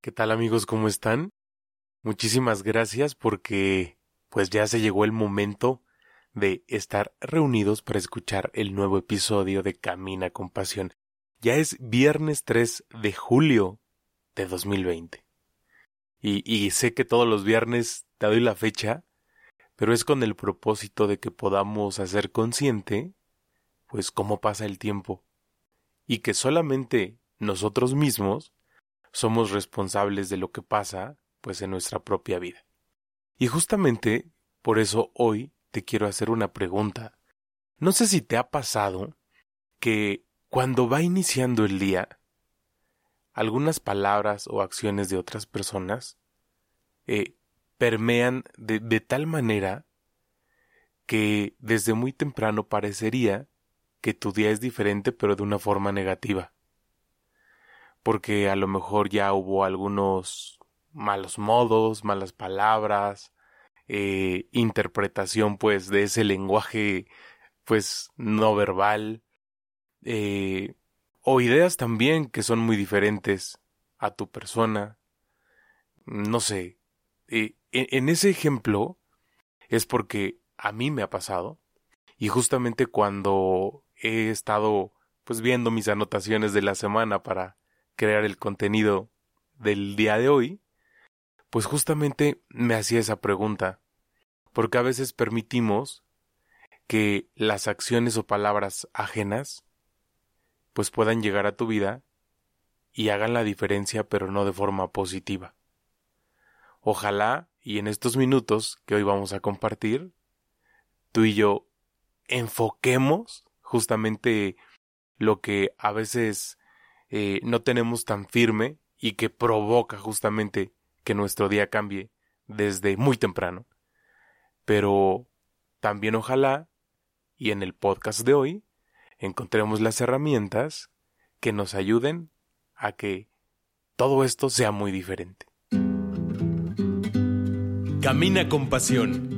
¿Qué tal amigos? ¿Cómo están? Muchísimas gracias porque pues ya se llegó el momento de estar reunidos para escuchar el nuevo episodio de Camina con Pasión. Ya es viernes 3 de julio de 2020. Y, y sé que todos los viernes te doy la fecha, pero es con el propósito de que podamos hacer consciente pues cómo pasa el tiempo y que solamente nosotros mismos somos responsables de lo que pasa pues en nuestra propia vida. Y justamente por eso hoy te quiero hacer una pregunta. No sé si te ha pasado que cuando va iniciando el día, algunas palabras o acciones de otras personas eh, permean de, de tal manera que desde muy temprano parecería que tu día es diferente pero de una forma negativa porque a lo mejor ya hubo algunos malos modos, malas palabras, eh, interpretación pues de ese lenguaje pues no verbal, eh, o ideas también que son muy diferentes a tu persona, no sé, eh, en ese ejemplo es porque a mí me ha pasado y justamente cuando he estado pues viendo mis anotaciones de la semana para crear el contenido del día de hoy, pues justamente me hacía esa pregunta, porque a veces permitimos que las acciones o palabras ajenas pues puedan llegar a tu vida y hagan la diferencia pero no de forma positiva. Ojalá y en estos minutos que hoy vamos a compartir, tú y yo enfoquemos justamente lo que a veces eh, no tenemos tan firme y que provoca justamente que nuestro día cambie desde muy temprano. Pero también ojalá, y en el podcast de hoy, encontremos las herramientas que nos ayuden a que todo esto sea muy diferente. Camina con pasión.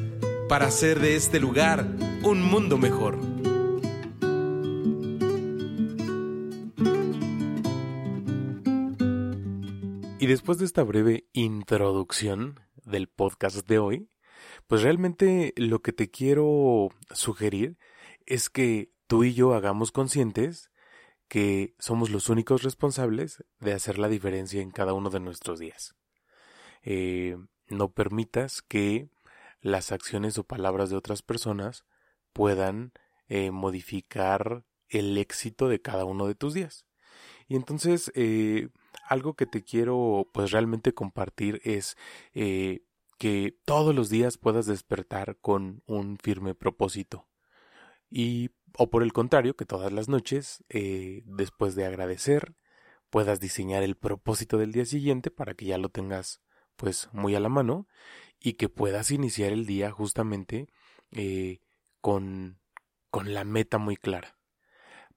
para hacer de este lugar un mundo mejor. Y después de esta breve introducción del podcast de hoy, pues realmente lo que te quiero sugerir es que tú y yo hagamos conscientes que somos los únicos responsables de hacer la diferencia en cada uno de nuestros días. Eh, no permitas que las acciones o palabras de otras personas puedan eh, modificar el éxito de cada uno de tus días. Y entonces, eh, algo que te quiero pues realmente compartir es eh, que todos los días puedas despertar con un firme propósito. Y, o por el contrario, que todas las noches, después de agradecer, puedas diseñar el propósito del día siguiente para que ya lo tengas pues muy a la mano y que puedas iniciar el día justamente eh, con, con la meta muy clara.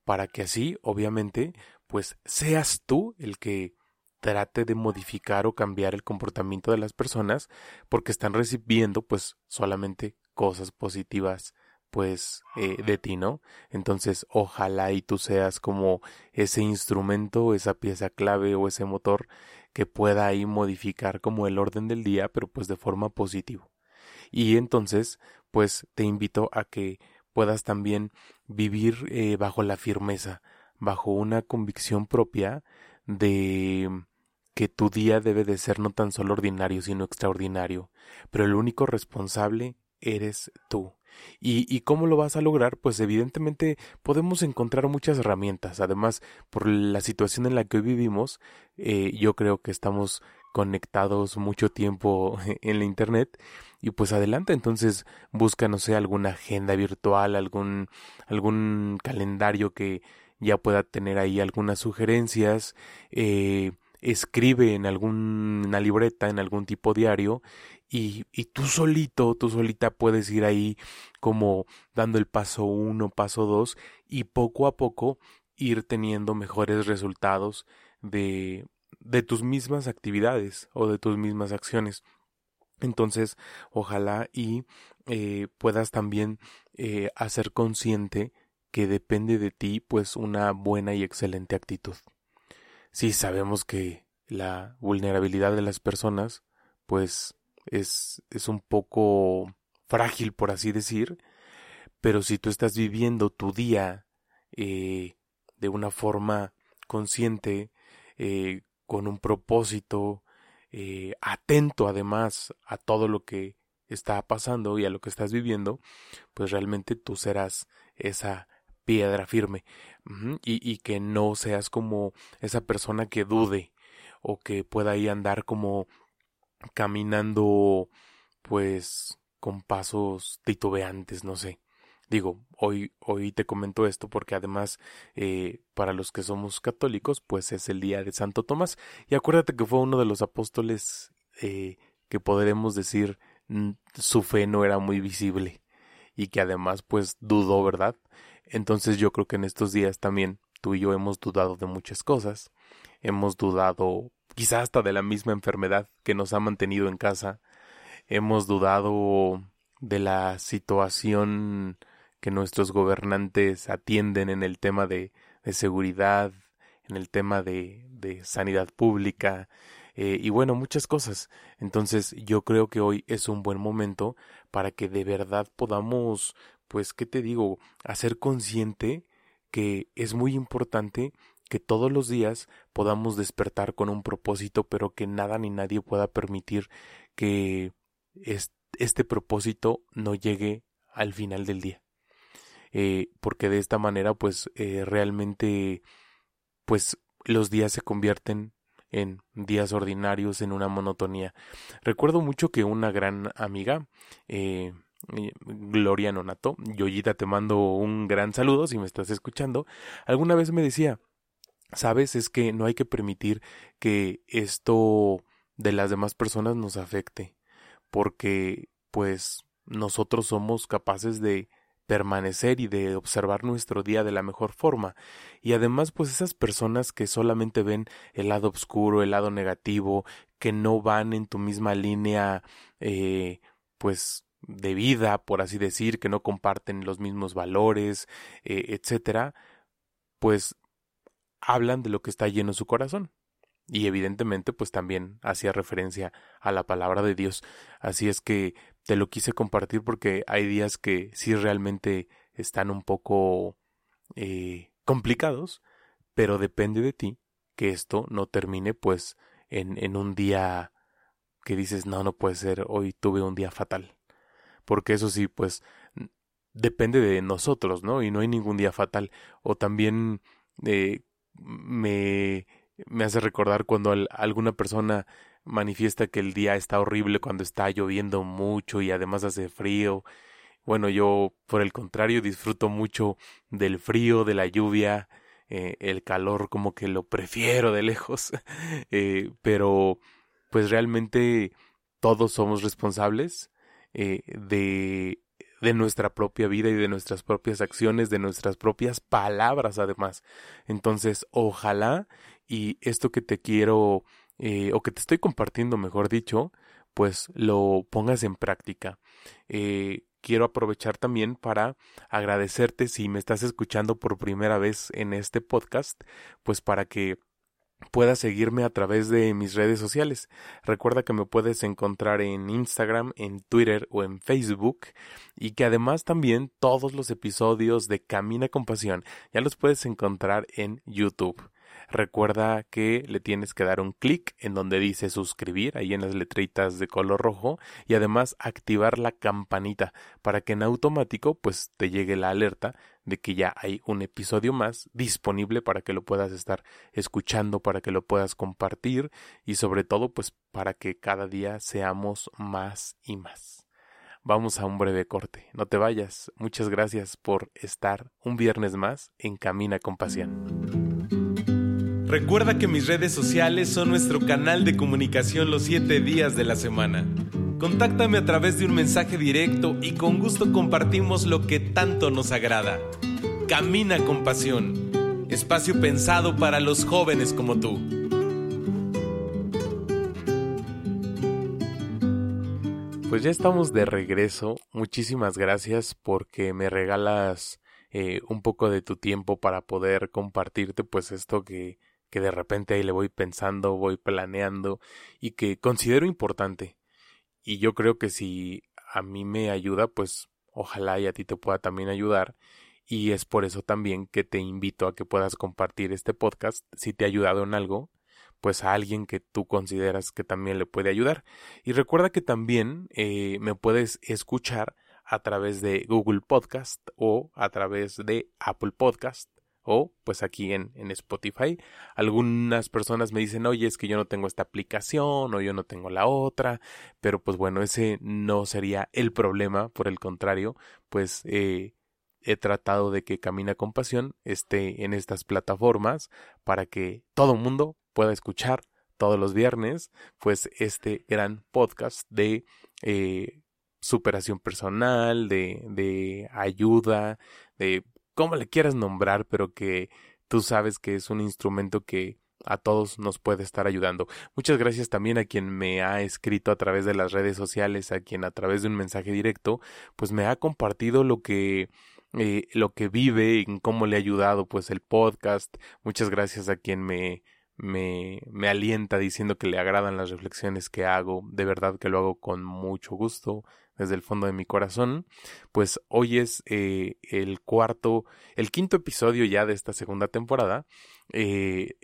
Para que así, obviamente, pues seas tú el que trate de modificar o cambiar el comportamiento de las personas porque están recibiendo pues solamente cosas positivas pues eh, de ti, ¿no? Entonces ojalá y tú seas como ese instrumento, esa pieza clave o ese motor que pueda ahí modificar como el orden del día, pero pues de forma positiva. Y entonces, pues te invito a que puedas también vivir eh, bajo la firmeza, bajo una convicción propia de que tu día debe de ser no tan solo ordinario, sino extraordinario, pero el único responsable eres tú. ¿Y, cómo lo vas a lograr? Pues evidentemente podemos encontrar muchas herramientas. Además, por la situación en la que hoy vivimos, eh, yo creo que estamos conectados mucho tiempo en la internet y pues adelante entonces busca no sé alguna agenda virtual algún algún calendario que ya pueda tener ahí algunas sugerencias eh, escribe en alguna libreta, en algún tipo diario, y, y tú solito, tú solita puedes ir ahí como dando el paso uno, paso dos, y poco a poco ir teniendo mejores resultados de, de tus mismas actividades o de tus mismas acciones. Entonces, ojalá y eh, puedas también eh, hacer consciente que depende de ti, pues, una buena y excelente actitud. Sí, sabemos que la vulnerabilidad de las personas, pues, es, es un poco frágil, por así decir, pero si tú estás viviendo tu día eh, de una forma consciente, eh, con un propósito, eh, atento además a todo lo que está pasando y a lo que estás viviendo, pues realmente tú serás esa piedra firme y, y, que no seas como esa persona que dude o que pueda ahí andar como caminando pues con pasos titubeantes, no sé. Digo, hoy, hoy te comento esto porque además eh, para los que somos católicos, pues es el día de Santo Tomás. Y acuérdate que fue uno de los apóstoles eh, que podremos decir su fe no era muy visible y que además pues dudó, ¿verdad? Entonces yo creo que en estos días también tú y yo hemos dudado de muchas cosas. Hemos dudado quizás hasta de la misma enfermedad que nos ha mantenido en casa. Hemos dudado de la situación que nuestros gobernantes atienden en el tema de, seguridad, en el tema de, de sanidad pública eh, y bueno, muchas cosas. Entonces yo creo que hoy es un buen momento para que de verdad podamos, pues, ¿qué te digo?, hacer consciente que es muy importante que todos los días podamos despertar con un propósito, pero que nada ni nadie pueda permitir que este propósito no llegue al final del día. Eh, porque de esta manera pues eh, realmente pues los días se convierten en días ordinarios, en una monotonía. Recuerdo mucho que una gran amiga, eh, Gloria Nonato, Yoyita te mando un gran saludo si me estás escuchando, alguna vez me decía, sabes, es que no hay que permitir que esto de las demás personas nos afecte, porque pues nosotros somos capaces de permanecer y de observar nuestro día de la mejor forma. Y además, pues esas personas que solamente ven el lado oscuro, el lado negativo, que no van en tu misma línea, eh, pues de vida, por así decir, que no comparten los mismos valores, eh, etcétera, pues hablan de lo que está lleno su corazón. Y evidentemente, pues también hacía referencia a la palabra de Dios. Así es que te lo quise compartir porque hay días que sí realmente están un poco eh, complicados, pero depende de ti que esto no termine pues en, en un día que dices no, no puede ser, hoy tuve un día fatal. Porque eso sí, pues depende de nosotros, ¿no? Y no hay ningún día fatal. O también eh, me, me hace recordar cuando alguna persona manifiesta que el día está horrible cuando está lloviendo mucho y además hace frío. Bueno, yo por el contrario disfruto mucho del frío, de la lluvia, eh, el calor como que lo prefiero de lejos, eh, pero pues realmente todos somos responsables eh, de, de nuestra propia vida y de nuestras propias acciones, de nuestras propias palabras además. Entonces, ojalá y esto que te quiero eh, o que te estoy compartiendo, mejor dicho, pues lo pongas en práctica. Eh, quiero aprovechar también para agradecerte si me estás escuchando por primera vez en este podcast, pues para que puedas seguirme a través de mis redes sociales. Recuerda que me puedes encontrar en Instagram, en Twitter o en Facebook y que además también todos los episodios de Camina con Pasión ya los puedes encontrar en YouTube. Recuerda que le tienes que dar un clic en donde dice suscribir, ahí en las letritas de color rojo, y además activar la campanita para que en automático pues te llegue la alerta de que ya hay un episodio más disponible para que lo puedas estar escuchando, para que lo puedas compartir y sobre todo pues para que cada día seamos más y más. Vamos a un breve corte. No te vayas. Muchas gracias por estar un viernes más en Camina con Pasión. Recuerda que mis redes sociales son nuestro canal de comunicación los 7 días de la semana. Contáctame a través de un mensaje directo y con gusto compartimos lo que tanto nos agrada. Camina con pasión. Espacio pensado para los jóvenes como tú. Pues ya estamos de regreso. Muchísimas gracias porque me regalas eh, un poco de tu tiempo para poder compartirte pues esto que, que de repente ahí le voy pensando, voy planeando y que considero importante. Y yo creo que si a mí me ayuda, pues ojalá y a ti te pueda también ayudar. Y es por eso también que te invito a que puedas compartir este podcast si te ha ayudado en algo, pues a alguien que tú consideras que también le puede ayudar. Y recuerda que también eh, me puedes escuchar a través de Google Podcast o a través de Apple Podcast o pues aquí en, en, Spotify. Algunas personas me dicen, oye, es que yo no tengo esta aplicación o yo no tengo la otra, pero pues bueno, ese no sería el problema, por el contrario, pues eh, he tratado de que Camina con Pasión esté en estas plataformas para que todo mundo pueda escuchar todos los viernes, pues este gran podcast de eh, superación personal, de, de ayuda, de como le quieras nombrar, pero que tú sabes que es un instrumento que a todos nos puede estar ayudando. Muchas gracias también a quien me ha escrito a través de las redes sociales, a quien a través de un mensaje directo, pues me ha compartido lo que eh, lo que vive, en cómo le ha ayudado pues el podcast. Muchas gracias a quien me me, me alienta diciendo que le agradan las reflexiones que hago, de verdad que lo hago con mucho gusto, desde el fondo de mi corazón, pues hoy es eh, el cuarto, el quinto episodio ya de esta segunda temporada, eh,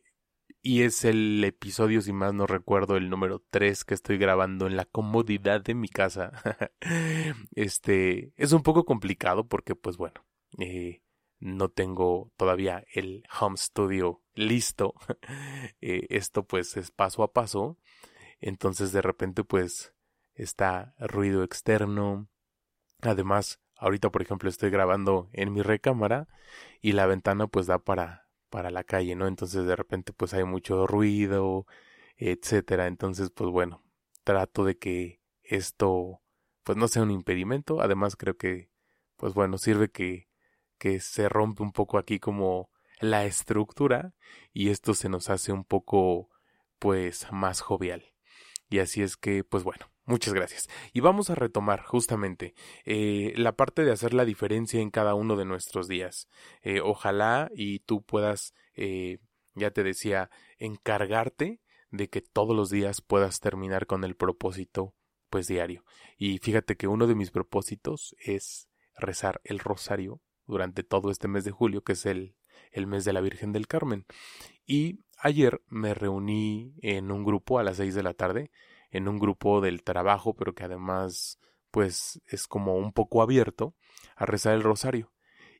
y es el episodio, si más no recuerdo, el número tres que estoy grabando en la comodidad de mi casa. este, es un poco complicado porque, pues bueno, eh, no tengo todavía el home studio listo. Esto pues es paso a paso. Entonces de repente pues está ruido externo. Además, ahorita por ejemplo estoy grabando en mi recámara y la ventana pues da para para la calle, ¿no? Entonces de repente pues hay mucho ruido, etcétera. Entonces pues bueno, trato de que esto pues no sea un impedimento. Además creo que pues bueno, sirve que que se rompe un poco aquí como la estructura y esto se nos hace un poco pues más jovial. Y así es que pues bueno, Muchas gracias. Y vamos a retomar justamente eh, la parte de hacer la diferencia en cada uno de nuestros días. Eh, ojalá y tú puedas, eh, ya te decía, encargarte de que todos los días puedas terminar con el propósito pues diario. Y fíjate que uno de mis propósitos es rezar el rosario durante todo este mes de julio, que es el, el mes de la Virgen del Carmen. Y ayer me reuní en un grupo a las seis de la tarde en un grupo del trabajo, pero que además pues es como un poco abierto a rezar el rosario.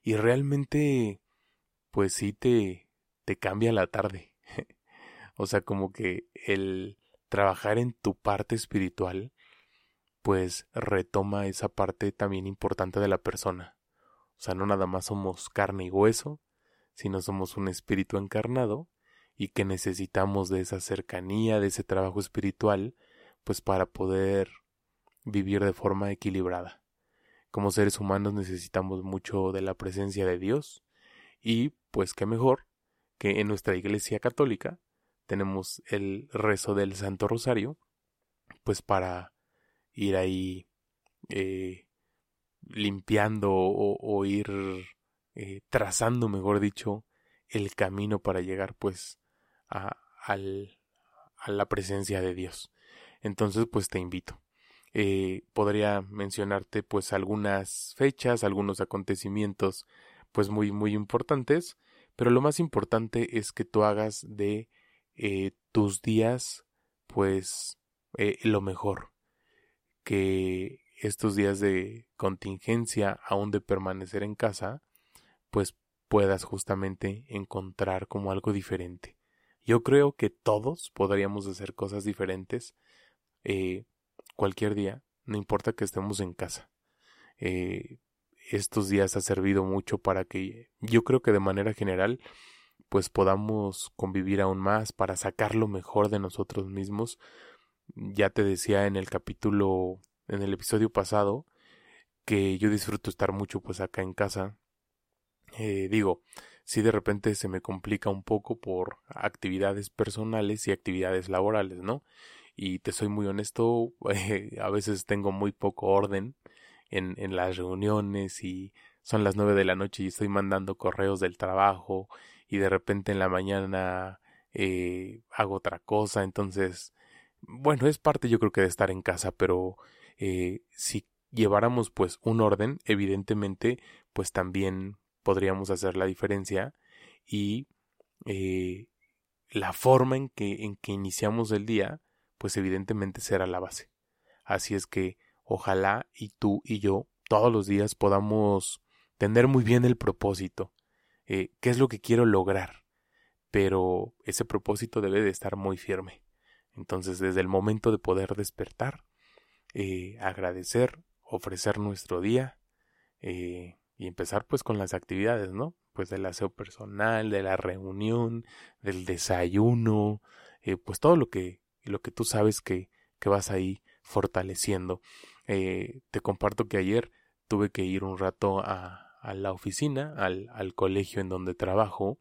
Y realmente pues sí te, te cambia la tarde. o sea, como que el trabajar en tu parte espiritual pues retoma esa parte también importante de la persona. O sea, no nada más somos carne y hueso, sino somos un espíritu encarnado y que necesitamos de esa cercanía, de ese trabajo espiritual pues para poder vivir de forma equilibrada. Como seres humanos necesitamos mucho de la presencia de Dios y pues qué mejor que en nuestra Iglesia Católica tenemos el rezo del Santo Rosario, pues para ir ahí eh, limpiando o, ir eh, trazando, mejor dicho, el camino para llegar pues a, la presencia de Dios. Entonces, pues te invito. Eh, podría mencionarte pues algunas fechas, algunos acontecimientos pues muy muy importantes, pero lo más importante es que tú hagas de eh, tus días pues eh, lo mejor, que estos días de contingencia, aún de permanecer en casa, pues puedas justamente encontrar como algo diferente. Yo creo que todos podríamos hacer cosas diferentes eh, cualquier día, no importa que estemos en casa. Eh, estos días ha servido mucho para que yo creo que de manera general pues podamos convivir aún más para sacar lo mejor de nosotros mismos. Ya te decía en el capítulo, en el episodio pasado, que yo disfruto estar mucho pues acá en casa. Eh, digo, si de repente se me complica un poco por actividades personales y actividades laborales, ¿no? Y te soy muy honesto, eh, a veces tengo muy poco orden en, en las reuniones y son las nueve de la noche y estoy mandando correos del trabajo y de repente en la mañana eh, hago otra cosa, entonces, bueno, es parte yo creo que de estar en casa, pero eh, si lleváramos pues un orden, evidentemente, pues también podríamos hacer la diferencia y la forma en que, en que iniciamos el día, pues evidentemente será la base. Así es que ojalá y tú y yo todos los días podamos tener muy bien el propósito, eh, qué es lo que quiero lograr, pero ese propósito debe de estar muy firme. Entonces, desde el momento de poder despertar, eh, agradecer, ofrecer nuestro día eh, y empezar pues con las actividades, ¿no? Pues del aseo personal, de la reunión, del desayuno, pues todo lo que, lo que tú sabes que, que vas ahí fortaleciendo. te comparto que ayer tuve que ir un rato a, a la oficina, al, al colegio en donde trabajo,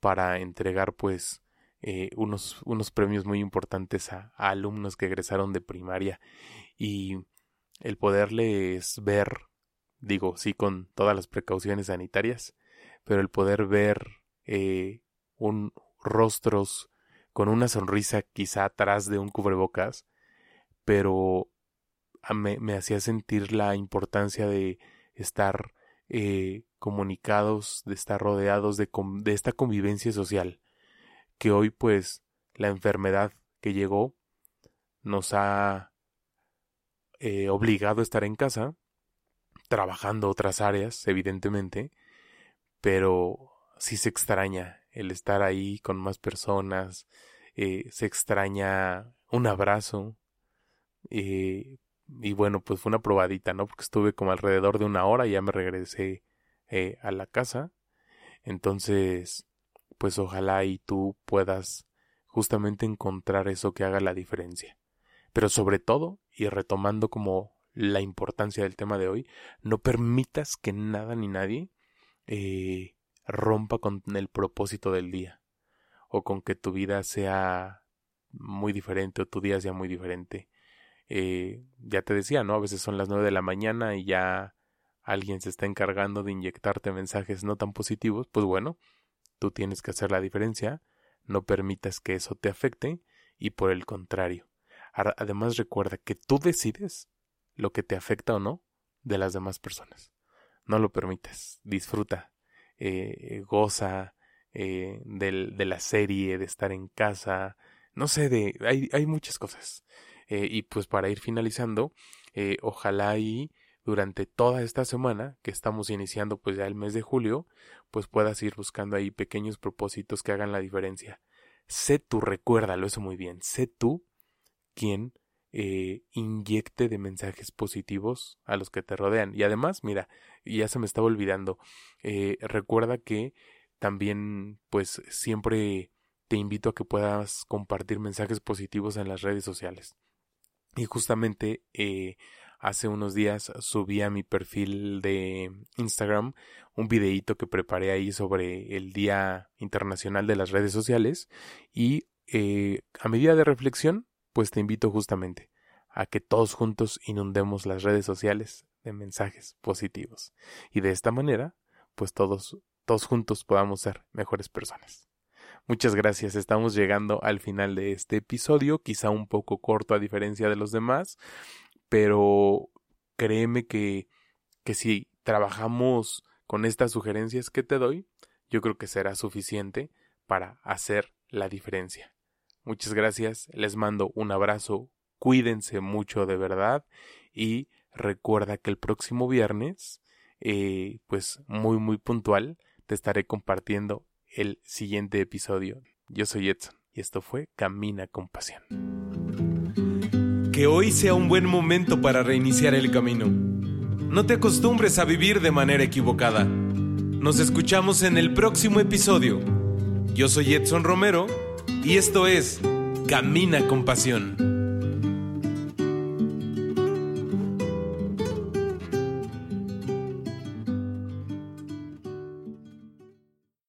para entregar pues eh, unos, unos premios muy importantes a, alumnos que egresaron de primaria y el poderles ver, digo, sí con todas las precauciones sanitarias, pero el poder ver eh, un rostros con una sonrisa quizá atrás de un cubrebocas, pero me, me hacía sentir la importancia de estar eh, comunicados, de estar rodeados de, de esta convivencia social, que hoy pues la enfermedad que llegó nos ha eh, obligado a estar en casa, trabajando otras áreas, evidentemente, pero sí se extraña el estar ahí con más personas, eh, se extraña un abrazo, eh, y bueno, pues fue una probadita, ¿no? Porque estuve como alrededor de una hora y ya me regresé eh, a la casa. Entonces, pues ojalá y tú puedas justamente encontrar eso que haga la diferencia. Pero sobre todo, y retomando como la importancia del tema de hoy, no permitas que nada ni nadie rompa con el propósito del día o con que tu vida sea muy diferente o tu día sea muy diferente. Eh, ya te decía, ¿no? A veces son las nueve de la mañana y ya alguien se está encargando de inyectarte mensajes no tan positivos, pues bueno, tú tienes que hacer la diferencia, no permitas que eso te afecte y por el contrario. Además recuerda que tú decides lo que te afecta o no de las demás personas. No lo permitas, disfruta, eh, goza eh, de la serie, de estar en casa, no sé, de, hay, hay muchas cosas. Eh, y pues para ir finalizando, eh, ojalá y durante toda esta semana que estamos iniciando pues ya el mes de julio, pues puedas ir buscando ahí pequeños propósitos que hagan la diferencia. Sé tú, recuérdalo eso muy bien, sé tú quien eh, inyecte de mensajes positivos a los que te rodean. Y además, mira, ya se me estaba olvidando, recuerda que también pues siempre te invito a que puedas compartir mensajes positivos en las redes sociales. Y justamente eh, hace unos días subí a mi perfil de Instagram un videíto que preparé ahí sobre el Día Internacional de las Redes Sociales y eh, a medida de reflexión pues te invito justamente a que todos juntos inundemos las redes sociales de mensajes positivos y de esta manera pues todos todos juntos podamos ser mejores personas. Muchas gracias, estamos llegando al final de este episodio, quizá un poco corto a diferencia de los demás, pero créeme que, que si trabajamos con estas sugerencias que te doy, yo creo que será suficiente para hacer la diferencia. Muchas gracias, les mando un abrazo, cuídense mucho de verdad y recuerda que el próximo viernes, eh, pues muy muy puntual, te estaré compartiendo el siguiente episodio. Yo soy Edson y esto fue Camina con Pasión. Que hoy sea un buen momento para reiniciar el camino. No te acostumbres a vivir de manera equivocada. Nos escuchamos en el próximo episodio. Yo soy Edson Romero y esto es Camina con Pasión.